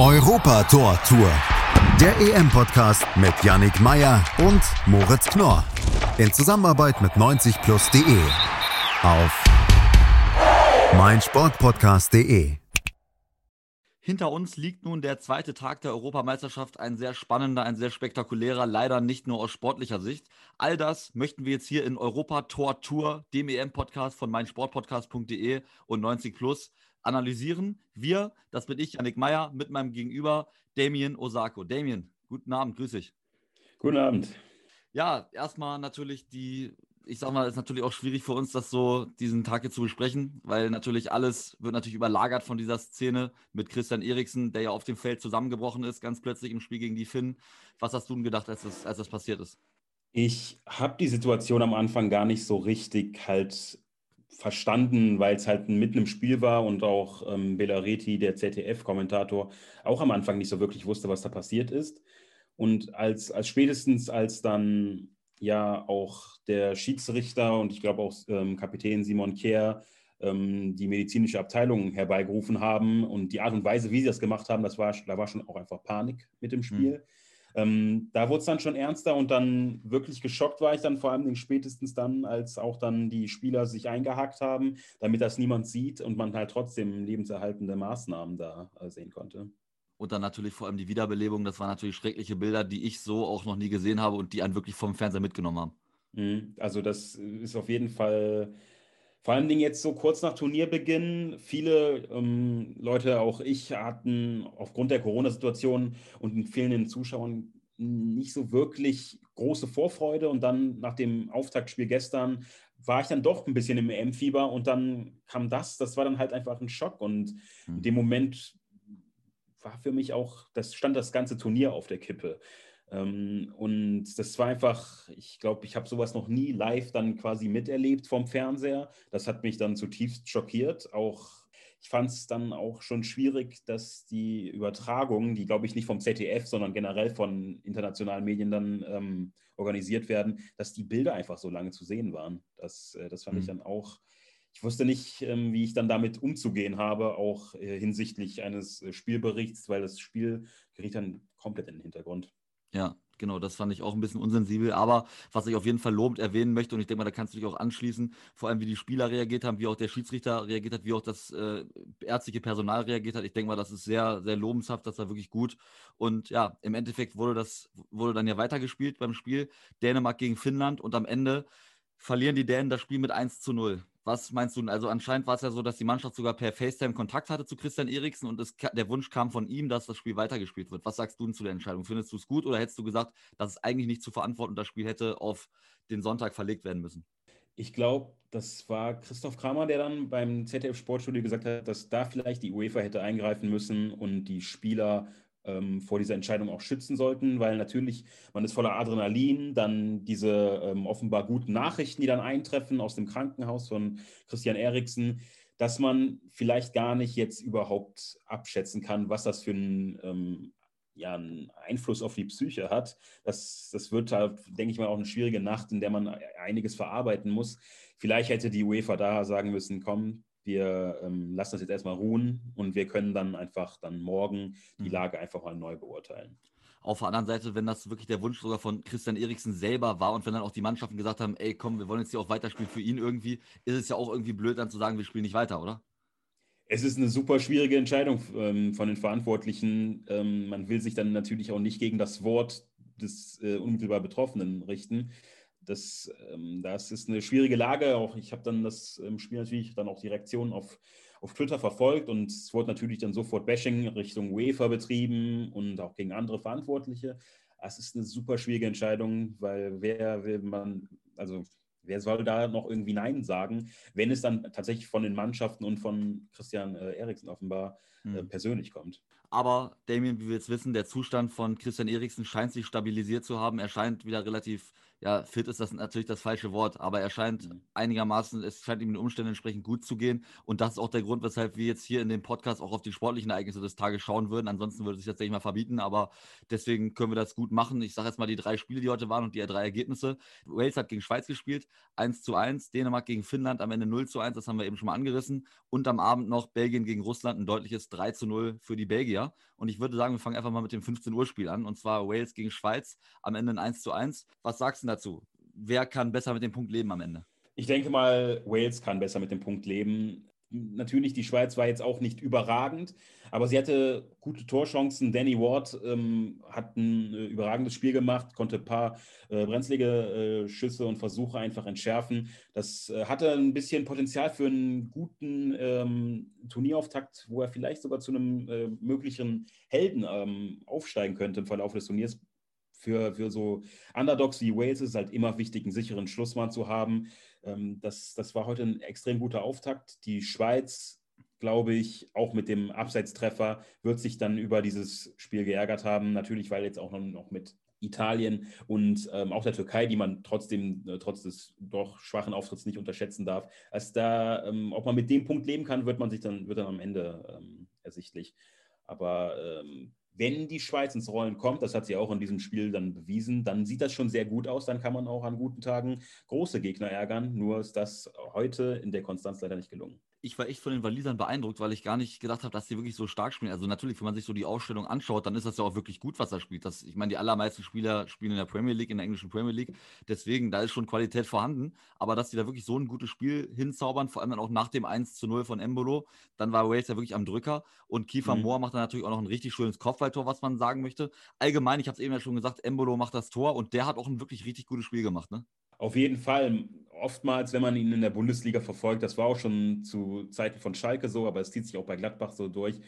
Europa Tor Tour. Der EM-Podcast mit Yannick Meyer und Moritz Knorr. In Zusammenarbeit mit 90plus.de. Auf meinsportpodcast.de. Hinter uns liegt nun der zweite Tag der Europameisterschaft, ein sehr spannender, ein sehr spektakulärer, leider nicht nur aus sportlicher Sicht. All das möchten wir jetzt hier in Europa Tor Tour, dem EM-Podcast von meinsportpodcast.de und 90 Plus analysieren. Wir, das bin ich, Janik Meyer, mit meinem Gegenüber Damien Osako. Damien, guten Abend, grüß dich. Guten Abend. Ja, erstmal natürlich die ich sag mal, ist natürlich auch schwierig für uns, das so diesen Tag hier zu besprechen, weil natürlich alles wird natürlich überlagert von dieser Szene mit Christian Eriksen, der ja auf dem Feld zusammengebrochen ist, ganz plötzlich im Spiel gegen die Finnen. Was hast du denn gedacht, als das, als das passiert ist? Ich habe die Situation am Anfang gar nicht so richtig halt verstanden, weil es halt mitten im Spiel war und auch ähm, Belareti, der ZDF-Kommentator, auch am Anfang nicht so wirklich wusste, was da passiert ist. Und als, als spätestens als dann ja auch der Schiedsrichter und ich glaube auch ähm, Kapitän Simon Kehr ähm, die medizinische Abteilung herbeigerufen haben und die Art und Weise, wie sie das gemacht haben, das war, da war schon auch einfach Panik mit dem Spiel. Mhm. Ähm, da wurde es dann schon ernster und dann wirklich geschockt war ich dann vor allem spätestens dann, als auch dann die Spieler sich eingehakt haben, damit das niemand sieht und man halt trotzdem lebenserhaltende Maßnahmen da äh, sehen konnte. Und dann natürlich vor allem die Wiederbelebung. Das waren natürlich schreckliche Bilder, die ich so auch noch nie gesehen habe und die einen wirklich vom Fernseher mitgenommen haben. Mhm. Also das ist auf jeden Fall, vor allen Dingen jetzt so kurz nach Turnierbeginn, viele ähm, Leute, auch ich, hatten aufgrund der Corona-Situation und den fehlenden Zuschauern nicht so wirklich große Vorfreude. Und dann nach dem Auftaktspiel gestern war ich dann doch ein bisschen im EM-Fieber und dann kam das. Das war dann halt einfach ein Schock. Und in mhm. dem Moment war für mich auch, das stand das ganze Turnier auf der Kippe. Ähm, und das war einfach, ich glaube, ich habe sowas noch nie live dann quasi miterlebt vom Fernseher. Das hat mich dann zutiefst schockiert. Auch ich fand es dann auch schon schwierig, dass die Übertragungen, die glaube ich nicht vom ZDF, sondern generell von internationalen Medien dann ähm, organisiert werden, dass die Bilder einfach so lange zu sehen waren. Das, äh, das fand mhm. ich dann auch ich wusste nicht, ähm, wie ich dann damit umzugehen habe, auch äh, hinsichtlich eines äh, Spielberichts, weil das Spiel geriet dann komplett in den Hintergrund. Ja, genau, das fand ich auch ein bisschen unsensibel. Aber was ich auf jeden Fall lobend erwähnen möchte, und ich denke mal, da kannst du dich auch anschließen, vor allem wie die Spieler reagiert haben, wie auch der Schiedsrichter reagiert hat, wie auch das äh, ärztliche Personal reagiert hat. Ich denke mal, das ist sehr, sehr lobenshaft, das war wirklich gut. Und ja, im Endeffekt wurde das, wurde dann ja weitergespielt beim Spiel Dänemark gegen Finnland und am Ende verlieren die Dänen das Spiel mit 1 zu 0. Was meinst du? Also anscheinend war es ja so, dass die Mannschaft sogar per FaceTime Kontakt hatte zu Christian Eriksen und es, der Wunsch kam von ihm, dass das Spiel weitergespielt wird. Was sagst du denn zu der Entscheidung? Findest du es gut oder hättest du gesagt, dass es eigentlich nicht zu verantworten das Spiel hätte auf den Sonntag verlegt werden müssen? Ich glaube, das war Christoph Kramer, der dann beim ZDF Sportstudio gesagt hat, dass da vielleicht die UEFA hätte eingreifen müssen und die Spieler ähm, vor dieser Entscheidung auch schützen sollten, weil natürlich man ist voller Adrenalin, dann diese ähm, offenbar guten Nachrichten, die dann eintreffen aus dem Krankenhaus von Christian Eriksen, dass man vielleicht gar nicht jetzt überhaupt abschätzen kann, was das für ein ähm, ja, einen Einfluss auf die Psyche hat. Das, das wird halt, denke ich mal, auch eine schwierige Nacht, in der man einiges verarbeiten muss. Vielleicht hätte die UEFA da sagen müssen, komm, wir ähm, lassen das jetzt erstmal ruhen und wir können dann einfach dann morgen die mhm. Lage einfach mal neu beurteilen. Auf der anderen Seite, wenn das wirklich der Wunsch sogar von Christian Eriksen selber war und wenn dann auch die Mannschaften gesagt haben, ey komm, wir wollen jetzt hier auch weiterspielen für ihn irgendwie, ist es ja auch irgendwie blöd dann zu sagen, wir spielen nicht weiter, oder? Es ist eine super schwierige Entscheidung ähm, von den Verantwortlichen. Ähm, man will sich dann natürlich auch nicht gegen das Wort des äh, unmittelbar Betroffenen richten das, ähm, das ist eine schwierige Lage. Auch ich habe dann das ähm, Spiel natürlich dann auch die Reaktion auf, auf Twitter verfolgt und es wurde natürlich dann sofort Bashing Richtung UEFA betrieben und auch gegen andere Verantwortliche. Es ist eine super schwierige Entscheidung, weil wer will man, also wer soll da noch irgendwie Nein sagen, wenn es dann tatsächlich von den Mannschaften und von Christian äh, Eriksen offenbar äh, hm. persönlich kommt. Aber Damien, wie wir jetzt wissen, der Zustand von Christian Eriksen scheint sich stabilisiert zu haben. Er scheint wieder relativ ja, fit ist das natürlich das falsche Wort, aber er scheint mhm. einigermaßen, es scheint ihm den Umständen entsprechend gut zu gehen. Und das ist auch der Grund, weshalb wir jetzt hier in dem Podcast auch auf die sportlichen Ereignisse des Tages schauen würden. Ansonsten würde es sich tatsächlich mal verbieten, aber deswegen können wir das gut machen. Ich sage jetzt mal die drei Spiele, die heute waren und die drei Ergebnisse. Wales hat gegen Schweiz gespielt, 1 zu 1, Dänemark gegen Finnland am Ende 0 zu 1, das haben wir eben schon mal angerissen. Und am Abend noch Belgien gegen Russland, ein deutliches 3 zu 0 für die Belgier. Und ich würde sagen, wir fangen einfach mal mit dem 15 Uhr Spiel an, und zwar Wales gegen Schweiz, am Ende ein 1 zu 1. Was sagst du dazu? Wer kann besser mit dem Punkt leben am Ende? Ich denke mal, Wales kann besser mit dem Punkt leben. Natürlich, die Schweiz war jetzt auch nicht überragend, aber sie hatte gute Torchancen. Danny Ward ähm, hat ein äh, überragendes Spiel gemacht, konnte ein paar äh, brenzlige äh, Schüsse und Versuche einfach entschärfen. Das äh, hatte ein bisschen Potenzial für einen guten ähm, Turnierauftakt, wo er vielleicht sogar zu einem äh, möglichen Helden ähm, aufsteigen könnte im Verlauf des Turniers für, für so Underdogs wie Wales ist es halt immer wichtig, einen sicheren Schlussmann zu haben. Ähm, das, das war heute ein extrem guter Auftakt. Die Schweiz, glaube ich, auch mit dem Abseitstreffer wird sich dann über dieses Spiel geärgert haben. Natürlich, weil jetzt auch noch, mit Italien und ähm, auch der Türkei, die man trotzdem, äh, trotz des doch schwachen Auftritts nicht unterschätzen darf. Als da, ähm, ob man mit dem Punkt leben kann, wird man sich dann, wird dann am Ende ähm, ersichtlich. Aber ähm, wenn die Schweiz ins Rollen kommt, das hat sie auch in diesem Spiel dann bewiesen, dann sieht das schon sehr gut aus. Dann kann man auch an guten Tagen große Gegner ärgern. Nur ist das heute in der Konstanz leider nicht gelungen ich war echt von den Walisern beeindruckt, weil ich gar nicht gedacht habe, dass die wirklich so stark spielen. Also natürlich, wenn man sich so die Ausstellung anschaut, dann ist das ja auch wirklich gut, was er spielt. Das, ich meine, die allermeisten Spieler spielen in der Premier League, in der englischen Premier League. Deswegen, da ist schon Qualität vorhanden. Aber dass die da wirklich so ein gutes Spiel hinzaubern, vor allem dann auch nach dem 1 zu 0 von Embolo, dann war Wales ja wirklich am Drücker. Und Kiefer mhm. Moore macht dann natürlich auch noch ein richtig schönes Kopfballtor, was man sagen möchte. Allgemein, ich habe es eben ja schon gesagt, Embolo macht das Tor und der hat auch ein wirklich richtig gutes Spiel gemacht, ne? Auf jeden Fall. Oftmals, wenn man ihn in der Bundesliga verfolgt, das war auch schon zu Zeiten von Schalke so, aber es zieht sich auch bei Gladbach so durch.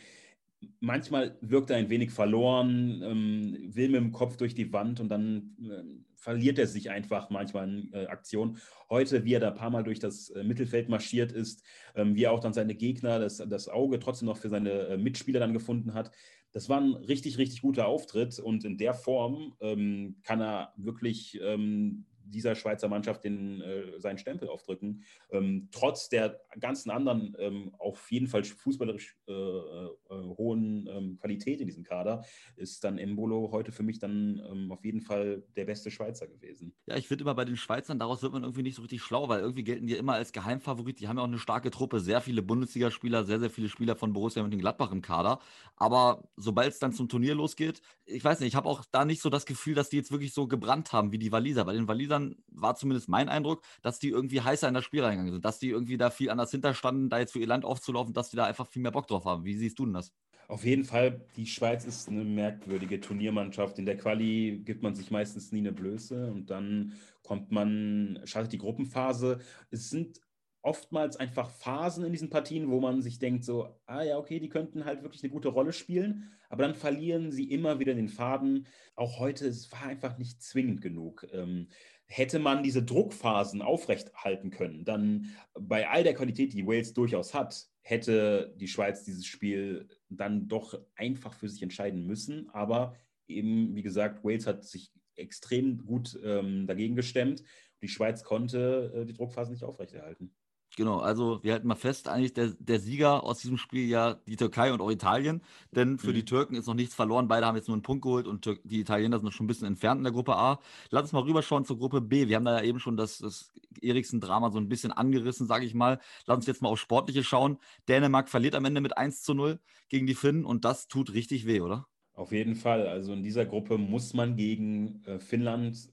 Manchmal wirkt er ein wenig verloren, ähm, will mit dem Kopf durch die Wand und dann äh, verliert er sich einfach manchmal in äh, Aktion. Heute, wie er da ein paar Mal durch das äh, Mittelfeld marschiert ist, ähm, wie er auch dann seine Gegner, das, das Auge trotzdem noch für seine äh, Mitspieler dann gefunden hat, das war ein richtig, richtig guter Auftritt und in der Form ähm, kann er wirklich ähm, dieser Schweizer Mannschaft den, äh, seinen Stempel aufdrücken. Ähm, trotz der ganzen anderen ähm, auf jeden Fall fußballerisch äh, äh, hohen ähm, Qualität in diesem Kader ist dann Embolo heute für mich dann ähm, auf jeden Fall der beste Schweizer gewesen. Ja, ich finde immer bei den Schweizern, daraus wird man irgendwie nicht so richtig schlau, weil irgendwie gelten die immer als Geheimfavorit. Die haben ja auch eine starke Truppe, sehr viele Bundesligaspieler, sehr, sehr viele Spieler von Borussia Mönchengladbach im Kader. Aber sobald es dann zum Turnier losgeht, ich weiß nicht, ich habe auch da nicht so das Gefühl, dass die jetzt wirklich so gebrannt haben wie die Waliser. Bei den Walisern Spielern war zumindest mein Eindruck, dass die irgendwie heißer in das Spiel reingegangen sind, dass die irgendwie da viel anders hinterstanden, da jetzt für ihr Land aufzulaufen, dass die da einfach viel mehr Bock drauf haben. Wie siehst du denn das? Auf jeden Fall, die Schweiz ist eine merkwürdige Turniermannschaft. In der Quali gibt man sich meistens nie eine Blöße und dann kommt man, schaltet die Gruppenphase. Es sind oftmals einfach Phasen in diesen Partien, wo man sich denkt, so, ah ja, okay, die könnten halt wirklich eine gute Rolle spielen, aber dann verlieren sie immer wieder den Faden. Auch heute, es war einfach nicht zwingend genug. Ähm, hätte man diese Druckphasen aufrechthalten können, dann bei all der Qualität, die Wales durchaus hat, hätte die Schweiz dieses Spiel dann doch einfach für sich entscheiden müssen. Aber eben, wie gesagt, Wales hat sich extrem gut ähm, dagegen gestemmt. Die Schweiz konnte äh, die Druckphasen nicht aufrechterhalten. Genau, also wir halten mal fest, eigentlich der, der Sieger aus diesem Spiel ja die Türkei und auch Italien, denn für mhm. die Türken ist noch nichts verloren. Beide haben jetzt nur einen Punkt geholt und die Italiener sind noch schon ein bisschen entfernt in der Gruppe A. Lass uns mal rüberschauen zur Gruppe B. Wir haben da ja eben schon das, das Eriksen-Drama so ein bisschen angerissen, sage ich mal. Lass uns jetzt mal auf Sportliche schauen. Dänemark verliert am Ende mit 1 zu 0 gegen die Finnen und das tut richtig weh, oder? Auf jeden Fall. Also in dieser Gruppe muss man gegen äh, Finnland,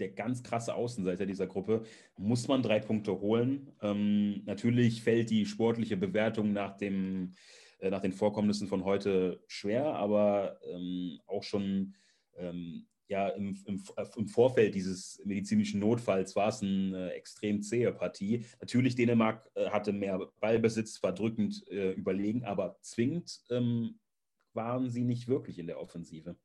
der ganz krasse Außenseiter dieser Gruppe, muss man drei Punkte holen. Ähm, natürlich fällt die sportliche Bewertung nach, dem, äh, nach den Vorkommnissen von heute schwer, aber ähm, auch schon ähm, ja, im, im, im, Vorfeld dieses medizinischen Notfalls war es eine extrem zähe Partie. Natürlich, Dänemark äh, hatte mehr Ballbesitz, war drückend äh, überlegen, aber zwingend ähm, waren sie nicht wirklich in der Offensive.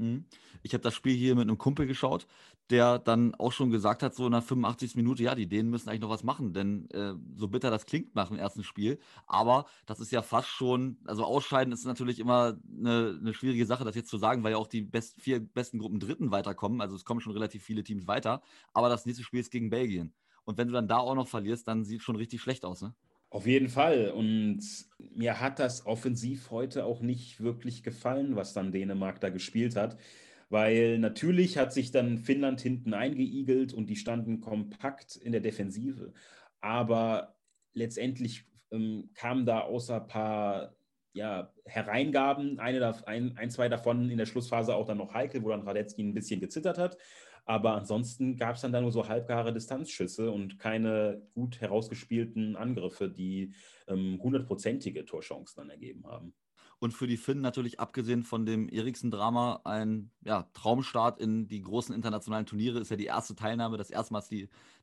Mhm. Ich habe das Spiel hier mit einem Kumpel geschaut, der dann auch schon gesagt hat, so in der 85. Minute, ja, die Dänen müssen eigentlich noch was machen, denn äh, so bitter das klingt nach dem ersten Spiel, aber das ist ja fast schon, also ausscheiden ist natürlich immer eine, eine schwierige Sache, das jetzt zu sagen, weil ja auch die best, vier besten Gruppen Dritten weiterkommen, also es kommen schon relativ viele Teams weiter, aber das nächste Spiel ist gegen Belgien. Und wenn du dann da auch noch verlierst, dann sieht es schon richtig schlecht aus, ne? Auf jeden Fall. Und mir hat das offensiv heute auch nicht wirklich gefallen, was dann Dänemark da gespielt hat. Weil natürlich hat sich dann Finnland hinten eingeigelt und die standen kompakt in der Defensive. Aber letztendlich ähm, kamen da außer ein paar ja, Hereingaben, eine, ein, ein, zwei davon in der Schlussphase auch dann noch Heike, wo dann Radetzky ein bisschen gezittert hat. Aber ansonsten gab es dann da nur so halbgare Distanzschüsse und keine gut herausgespielten Angriffe, die ähm, hundertprozentige ähm, Torchancen dann ergeben haben. Und für die Finnen natürlich abgesehen von dem Eriksen-Drama ein ja, Traumstart in die großen internationalen Turniere. Ist ja die erste Teilnahme, das erste Mal,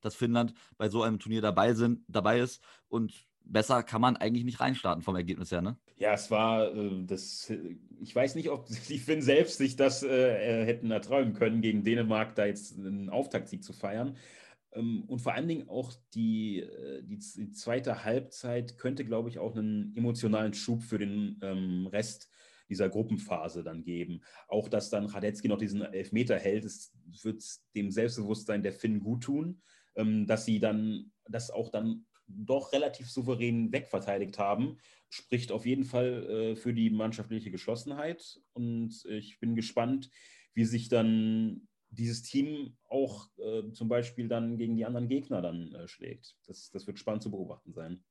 dass Finnland bei so einem Turnier dabei, sind, dabei ist. Und besser kann man eigentlich nicht reinstarten vom Ergebnis her, ne? Ja, es war äh, das. Ich weiß nicht, ob die Finn selbst sich das äh, hätten erträumen können, gegen Dänemark da jetzt einen Auftaktsieg zu feiern. Ähm, und vor allen Dingen auch die, äh, die, zweite Halbzeit könnte, glaube ich, auch einen emotionalen Schub für den ähm, Rest dieser Gruppenphase dann geben. Auch, dass dann Radetzky noch diesen Elfmeter hält, es wird dem Selbstbewusstsein der Finn gut tun, ähm, dass sie dann, das auch dann doch relativ souverän wegverteidigt haben, spricht auf jeden Fall äh, für die mannschaftliche Geschlossenheit. Und ich bin gespannt, wie sich dann dieses Team auch äh, zum Beispiel dann gegen die anderen Gegner dann äh, schlägt. Das, das wird spannend zu beobachten sein.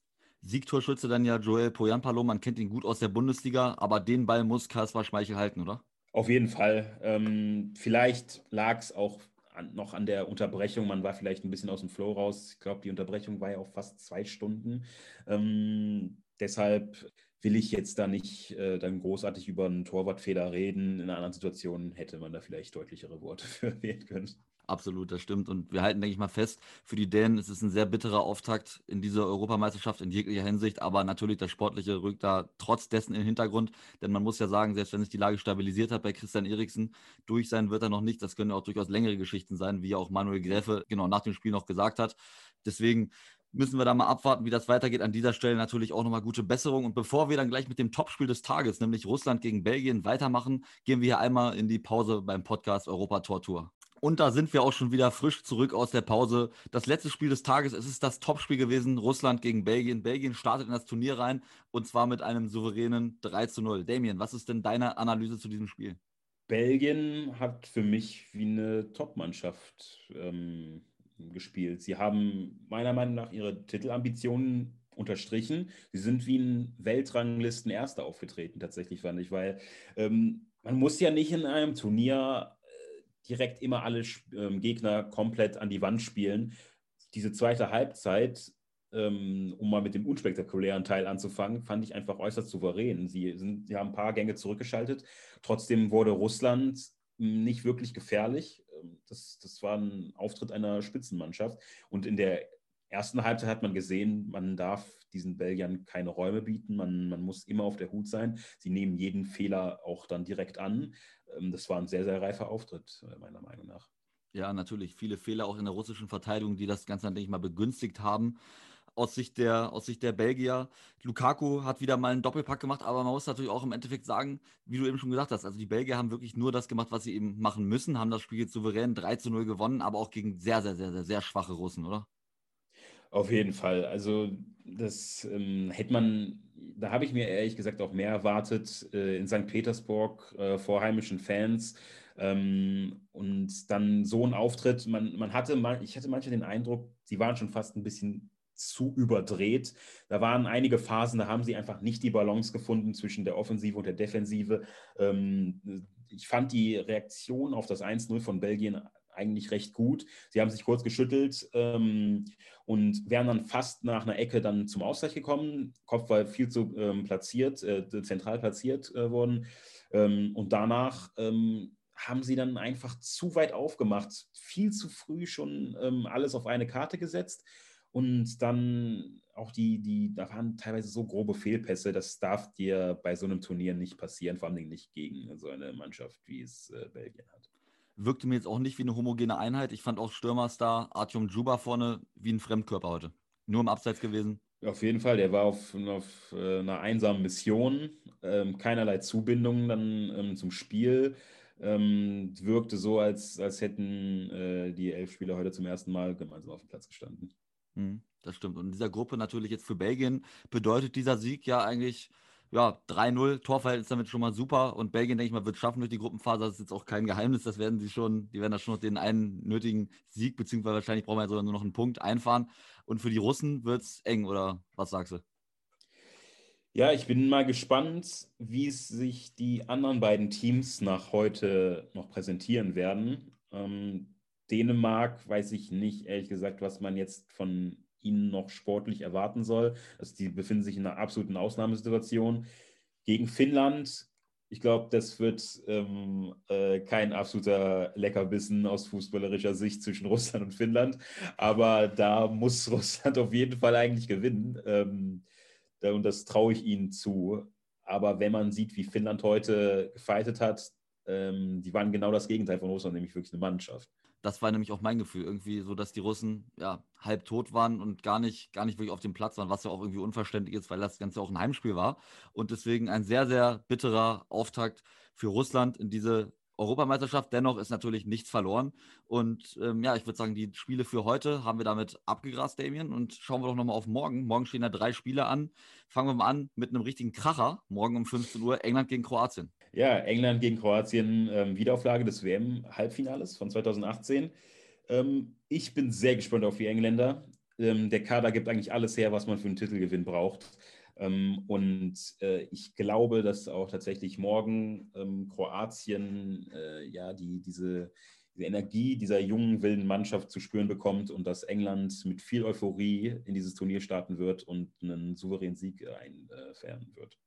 Siegtorschütze dann ja Joel Poyanpalo, man kennt ihn gut aus der Bundesliga, aber den Ball muss Kaspar Schmeichel halten, oder? Auf jeden Fall. Ähm, vielleicht lag es auch an, noch an der Unterbrechung. Man war vielleicht ein bisschen aus dem Flow raus. Ich glaube, die Unterbrechung war ja auch fast zwei Stunden. Ähm, deshalb will ich jetzt da nicht äh, dann großartig über einen Torwartfehler reden. In einer anderen Situation hätte man da vielleicht deutlichere Worte für wählen können. Absolut, das stimmt. Und wir halten, denke ich mal, fest, für die Dänen ist es ein sehr bitterer Auftakt in diese Europameisterschaft in jeglicher Hinsicht. Aber natürlich, das Sportliche rückt da trotz dessen in den Hintergrund. Denn man muss ja sagen, selbst wenn sich die Lage stabilisiert hat bei Christian Eriksen, durch sein wird er noch nicht. Das können auch durchaus längere Geschichten sein, wie auch Manuel Gräfe genau nach dem Spiel noch gesagt hat. Deswegen müssen wir da mal abwarten, wie das weitergeht. An dieser Stelle natürlich auch nochmal gute Besserung. Und bevor wir dann gleich mit dem Topspiel des Tages, nämlich Russland gegen Belgien, weitermachen, gehen wir hier einmal in die Pause beim Podcast Europa Tor Tour. Und da sind wir auch schon wieder frisch zurück aus der Pause. Das letzte Spiel des Tages, es ist das Topspiel gewesen, Russland gegen Belgien. Belgien startet in das Turnier rein und zwar mit einem souveränen 3 zu 0. Damien, was ist denn deine Analyse zu diesem Spiel? Belgien hat für mich wie eine Top-Mannschaft ähm, gespielt. Sie haben meiner Meinung nach ihre Titelambitionen unterstrichen. Sie sind wie ein Weltranglisten-Erster aufgetreten, tatsächlich, fand ich, weil ähm, man muss ja nicht in einem Turnier direkt immer alle ähm, Gegner komplett an die Wand spielen. Diese zweite Halbzeit, ähm, um mal mit dem unspektakulären Teil anzufangen, fand ich einfach äußerst souverän. Sie, sind, sie haben ein paar Gänge zurückgeschaltet. Trotzdem wurde Russland hm, nicht wirklich gefährlich. Ähm, das, das war ein Auftritt einer Spitzenmannschaft. Und in der ersten Halbzeit hat man gesehen, man darf diesen Belgiern keine Räume bieten. Man, man muss immer auf der Hut sein. Sie nehmen jeden Fehler auch dann direkt an. Ähm, das war ein sehr, sehr reifer Auftritt, äh, meiner Meinung nach. Ja, natürlich. Viele Fehler auch in der russischen Verteidigung, die das Ganze, denke ich mal, begünstigt haben. Aus Sicht, der, aus Sicht der Belgier. Lukaku hat wieder mal einen Doppelpack gemacht, aber man muss natürlich auch im Endeffekt sagen, wie du eben schon gesagt hast, also die Belgier haben wirklich nur das gemacht, was sie eben machen müssen, haben das Spiel jetzt souverän 3 zu 0 gewonnen, aber auch gegen sehr, sehr, sehr, sehr, sehr schwache Russen, oder? Auf jeden Fall. Also das ähm, hätte man, da habe ich mir ehrlich gesagt auch mehr erwartet äh, in St. Petersburg äh, vor heimischen Fans. Ähm, und dann so ein Auftritt, man, man hatte, mal, ich hatte manchmal den Eindruck, sie waren schon fast ein bisschen zu überdreht. Da waren einige Phasen, da haben sie einfach nicht die Balance gefunden zwischen der Offensive und der Defensive. Ähm, ich fand die Reaktion auf das 1-0 von Belgien eigentlich recht gut. Sie haben sich kurz geschüttelt ähm, und wären dann fast nach einer Ecke dann zum Ausgleich gekommen. Kopf war viel zu ähm, platziert, äh, zentral platziert äh, worden. Ähm, und danach ähm, haben sie dann einfach zu weit aufgemacht, viel zu früh schon ähm, alles auf eine Karte gesetzt. und dann auch die, die, da waren teilweise so grobe Fehlpässe, das darf dir bei so einem Turnier nicht passieren, vor allem nicht gegen so eine Mannschaft, wie es äh, Belgien hat. Wirkte mir jetzt auch nicht wie eine homogene Einheit. Ich fand auch Stürmerstar Artyom Juba vorne wie ein Fremdkörper heute. Nur im Abseits gewesen. Auf jeden Fall, der war auf, auf äh, einer einsamen Mission, ähm, keinerlei Zubindung dann ähm, zum Spiel. Ähm, wirkte so, als, als hätten äh, die elf Spieler heute zum ersten Mal gemeinsam auf dem Platz gestanden. Mhm, das stimmt. Und in dieser Gruppe natürlich jetzt für Belgien bedeutet dieser Sieg ja eigentlich ja, 3-0, Torverhältnis damit schon mal super. Und Belgien, denke ich mal, wird schaffen durch die Gruppenphase. Das ist jetzt auch kein Geheimnis. Das werden sie schon, die werden da schon noch den einen nötigen Sieg, beziehungsweise wahrscheinlich brauchen wir sogar nur noch einen Punkt einfahren. Und für die Russen wird es eng, oder was sagst du? Ja, ich bin mal gespannt, wie es sich die anderen beiden Teams nach heute noch präsentieren werden. Ähm, Dänemark weiß ich nicht, ehrlich gesagt, was man jetzt von ihnen noch sportlich erwarten soll. Also die befinden sich in einer absoluten Ausnahmesituation. Gegen Finnland, ich glaube, das wird ähm, äh, kein absoluter Leckerbissen aus fußballerischer Sicht zwischen Russland und Finnland. Aber da muss Russland auf jeden Fall eigentlich gewinnen. Ähm, und das traue ich ihnen zu. Aber wenn man sieht, wie Finnland heute gefeitet hat, ähm, die waren genau das Gegenteil von Russland, nämlich wirklich eine Mannschaft. Das war nämlich auch mein Gefühl, irgendwie so, dass die Russen ja halb tot waren und gar nicht, gar nicht wirklich auf dem Platz waren, was ja auch irgendwie unverständlich ist, weil das Ganze auch ein Heimspiel war. Und deswegen ein sehr, sehr bitterer Auftakt für Russland in diese Europameisterschaft. Dennoch ist natürlich nichts verloren. Und ähm, ja, ich würde sagen, die Spiele für heute haben wir damit abgegrast, Damien. Und schauen wir doch nochmal auf morgen. Morgen stehen da drei Spiele an. Fangen wir mal an mit einem richtigen Kracher. Morgen um 15 Uhr England gegen Kroatien. Ja, England gegen Kroatien, ähm, Wiederauflage des WM-Halbfinales von 2018. Ähm, ich bin sehr gespannt auf die Engländer. Ähm, der Kader gibt eigentlich alles her, was man für einen Titelgewinn braucht. Ähm, und äh, ich glaube, dass auch tatsächlich morgen ähm, Kroatien äh, ja die, diese, diese Energie dieser jungen, wilden Mannschaft zu spüren bekommt und dass England mit viel Euphorie in dieses Turnier starten wird und einen souveränen Sieg einfähren wird.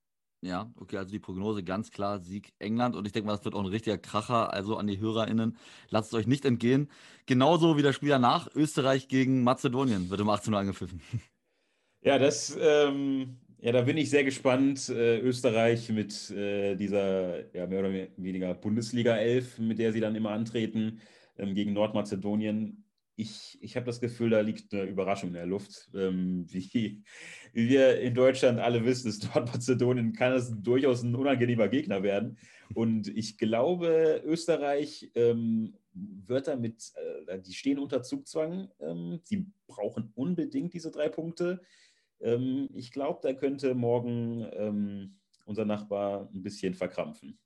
Ja, okay, also die Prognose ganz klar Sieg England und ich denke mal, das wird auch ein richtiger Kracher, also an die HörerInnen, lasst es euch nicht entgehen. Genauso wie das Spiel danach, Österreich gegen Mazedonien, wird um 18 Uhr angepfiffen. Ja, das ähm, ja, da bin ich sehr gespannt. Äh, Österreich mit äh, dieser ja, mehr oder weniger Bundesliga 11, mit der sie dann immer antreten, ähm, gegen Nordmazedonien. Ich, ich habe das Gefühl, da liegt eine Überraschung in der Luft. Ähm, wie, wie, wir in Deutschland alle wissen, ist Nordmazedonien kann es durchaus ein unangenehmer Gegner werden. Und ich glaube, Österreich ähm, wird damit, äh, die stehen unter Zugzwang. Ähm, sie brauchen unbedingt diese drei Punkte. Ähm, ich glaube, da könnte morgen ähm, unser Nachbar ein bisschen verkrampfen.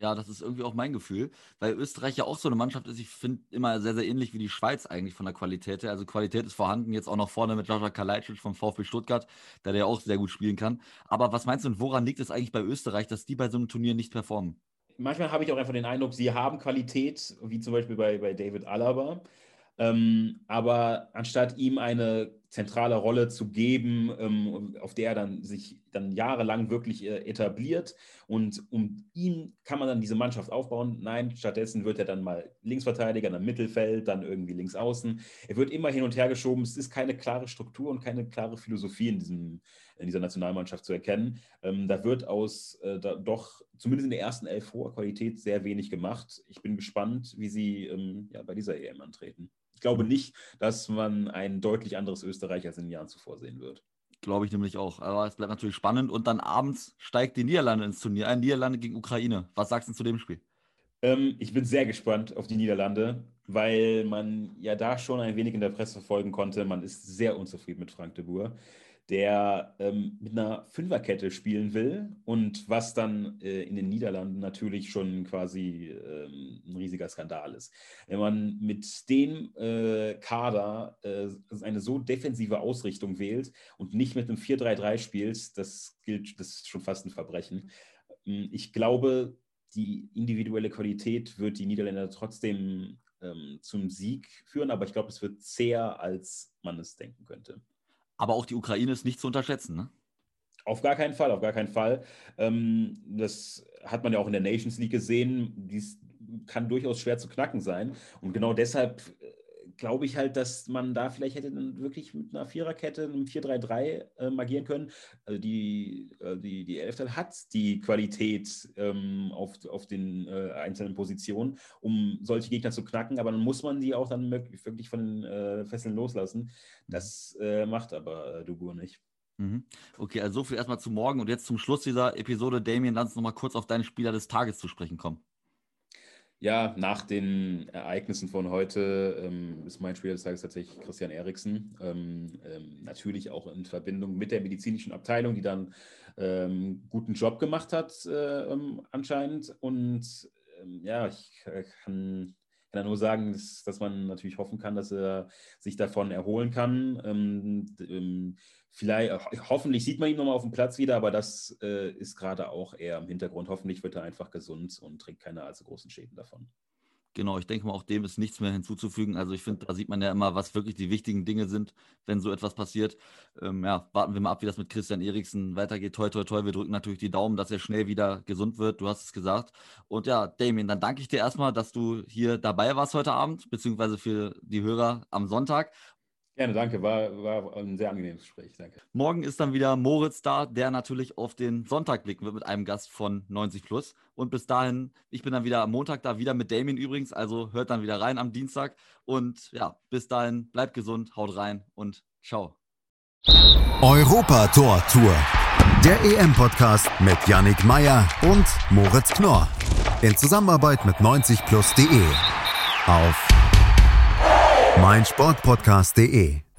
Ja, das ist irgendwie auch mein Gefühl, weil Österreich ja auch so eine Mannschaft ist, ich finde immer sehr, sehr ähnlich wie die Schweiz eigentlich von der Qualität her. Also Qualität ist vorhanden, jetzt auch noch vorne mit Jaja Kalajdzic vom VfB Stuttgart, der ja auch sehr gut spielen kann. Aber was meinst du und woran liegt es eigentlich bei Österreich, dass die bei so einem Turnier nicht performen? Manchmal habe ich auch einfach den Eindruck, sie haben Qualität, wie zum Beispiel bei, bei David Alaba. Ähm, aber anstatt ihm eine zentrale Rolle zu geben, ähm, auf der er dann sich dann jahrelang wirklich äh, etabliert und um ihn kann man dann diese Mannschaft aufbauen. Nein, stattdessen wird er dann mal Linksverteidiger, dann Mittelfeld, dann irgendwie links außen. Er wird immer hin und her geschoben. Es ist keine klare Struktur und keine klare Philosophie in, diesem, in dieser Nationalmannschaft zu erkennen. Ähm, da wird aus äh, da doch zumindest in der ersten Elf hoher Qualität sehr wenig gemacht. Ich bin gespannt, wie sie ähm, ja, bei dieser EM antreten. Ich glaube nicht, dass man ein deutlich anderes Österreich als in den Jahren zuvor sehen wird. Glaube ich nämlich auch. Aber es bleibt natürlich spannend. Und dann abends steigt die Niederlande ins Turnier ein. Niederlande gegen Ukraine. Was sagst du zu dem Spiel? Ähm, ich bin sehr gespannt auf die Niederlande, weil man ja da schon ein wenig in der Presse verfolgen konnte. Man ist sehr unzufrieden mit Frank de Boer der ähm, mit einer Fünferkette spielen will und was dann äh, in den Niederlanden natürlich schon quasi ähm, ein riesiger Skandal ist. Wenn man mit dem äh, Kader äh, eine so defensive Ausrichtung wählt und nicht mit einem 4-3-3 spielt, das gilt, das ist schon fast ein Verbrechen. Ähm, ich glaube, die individuelle Qualität wird die Niederländer trotzdem ähm, zum Sieg führen, aber ich glaube, es wird zäher, als man es denken könnte. Aber auch die Ukraine ist nicht zu unterschätzen, ne? Auf gar keinen Fall, auf gar keinen Fall. Ähm, das hat man ja auch in der Nations League gesehen. Dies kann durchaus schwer zu knacken sein. Und genau deshalb glaube ich halt, dass man da vielleicht hätte dann wirklich mit einer Viererkette, einem 4-3-3 ähm, agieren können. Also die, äh, die, die Elftal hat die Qualität ähm, auf, auf den äh, einzelnen Positionen, um solche Gegner zu knacken, aber dann muss man die auch dann wirklich von den äh, Fesseln loslassen. Das äh, macht aber äh, Dugur nicht. Mhm. Okay, also so viel erstmal zu morgen und jetzt zum Schluss dieser Episode, Damien, lass uns nochmal kurz auf deinen Spieler des Tages zu sprechen kommen. Ja, nach den Ereignissen von heute ähm, ist mein Spieler des Tages tatsächlich Christian Eriksen. Ähm, ähm, natürlich auch in Verbindung mit der medizinischen Abteilung, die dann ähm, guten Job gemacht hat, äh, ähm, anscheinend. Und ähm, ja, ich kann, kann nur sagen, dass, dass, man natürlich hoffen kann, dass er sich davon erholen kann. Vielleicht, hoffentlich sieht man ihn nochmal auf dem Platz wieder, aber das äh, ist gerade auch eher im Hintergrund. Hoffentlich wird er einfach gesund und trägt keine allzu großen Schäden davon. Genau, ich denke mal, auch dem ist nichts mehr hinzuzufügen. Also ich finde, da sieht man ja immer, was wirklich die wichtigen Dinge sind, wenn so etwas passiert. Ähm, ja, warten wir mal ab, wie das mit Christian Eriksen weitergeht. Toi, toi, toi. Wir drücken natürlich die Daumen, dass er schnell wieder gesund wird. Du hast es gesagt. Und ja, Damien, dann danke ich dir erstmal, dass du hier dabei warst heute Abend, beziehungsweise für die Hörer am Sonntag. Gerne, danke. War, war ein sehr angenehmes Gespräch. Danke. Morgen ist dann wieder Moritz da, der natürlich auf den Sonntag blicken wird mit einem Gast von 90 Plus. Und bis dahin, ich bin dann wieder am Montag da, wieder mit Damien übrigens. Also hört dann wieder rein am Dienstag. Und ja, bis dahin, bleibt gesund, haut rein und ciao. Europa Tor Tour. Der EM-Podcast mit Yannick Meyer und Moritz Knorr. In Zusammenarbeit mit 90plus.de. Auf meinsportpodcast.de